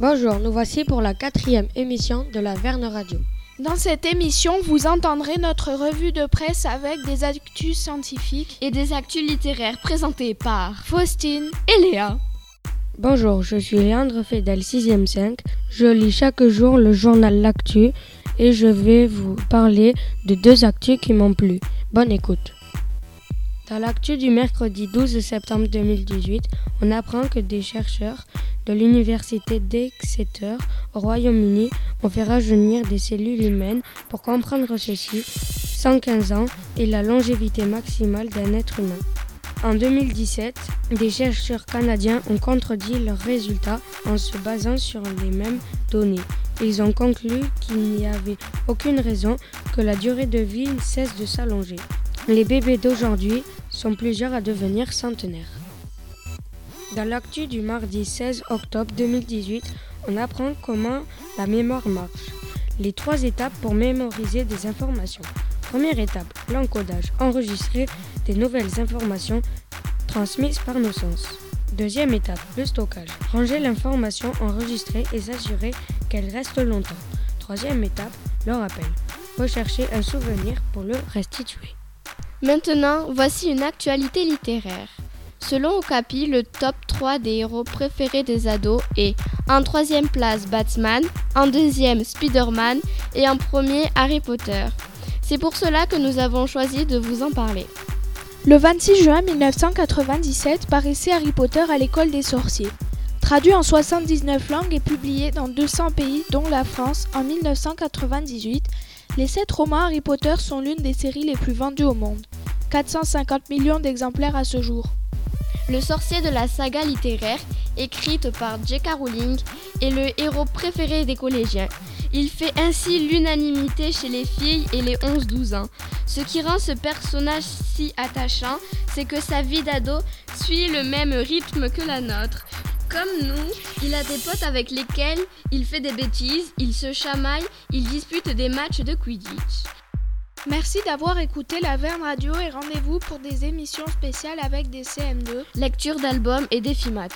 Bonjour, nous voici pour la quatrième émission de la Verne Radio. Dans cette émission, vous entendrez notre revue de presse avec des actus scientifiques et des actus littéraires présentées par Faustine et Léa. Bonjour, je suis Léandre Fedel, 6e 5. Je lis chaque jour le journal L'Actu et je vais vous parler de deux actus qui m'ont plu. Bonne écoute. Dans l'actu du mercredi 12 septembre 2018, on apprend que des chercheurs de l'université d'Exeter au Royaume-Uni ont fait rajeunir des cellules humaines pour comprendre ceci. 115 ans et la longévité maximale d'un être humain. En 2017, des chercheurs canadiens ont contredit leurs résultats en se basant sur les mêmes données. Ils ont conclu qu'il n'y avait aucune raison que la durée de vie cesse de s'allonger. Les bébés d'aujourd'hui sont plusieurs à devenir centenaires. Dans l'actu du mardi 16 octobre 2018, on apprend comment la mémoire marche. Les trois étapes pour mémoriser des informations. Première étape, l'encodage, enregistrer des nouvelles informations transmises par nos sens. Deuxième étape, le stockage, ranger l'information enregistrée et s'assurer qu'elle reste longtemps. Troisième étape, le rappel, rechercher un souvenir pour le restituer. Maintenant, voici une actualité littéraire. Selon Okapi, le top 3 des héros préférés des ados est en troisième place Batman, en deuxième Spider-Man et en premier Harry Potter. C'est pour cela que nous avons choisi de vous en parler. Le 26 juin 1997 paraissait Harry Potter à l'école des sorciers. Traduit en 79 langues et publié dans 200 pays, dont la France, en 1998, les 7 romans Harry Potter sont l'une des séries les plus vendues au monde. 450 millions d'exemplaires à ce jour. Le sorcier de la saga littéraire, écrite par J.K. Rowling, est le héros préféré des collégiens. Il fait ainsi l'unanimité chez les filles et les 11-12 ans. Ce qui rend ce personnage si attachant, c'est que sa vie d'ado suit le même rythme que la nôtre. Comme nous, il a des potes avec lesquels il fait des bêtises, il se chamaille, il dispute des matchs de Quidditch. Merci d'avoir écouté la Verne Radio et rendez-vous pour des émissions spéciales avec des CM2, lecture d'albums et des FIMAT.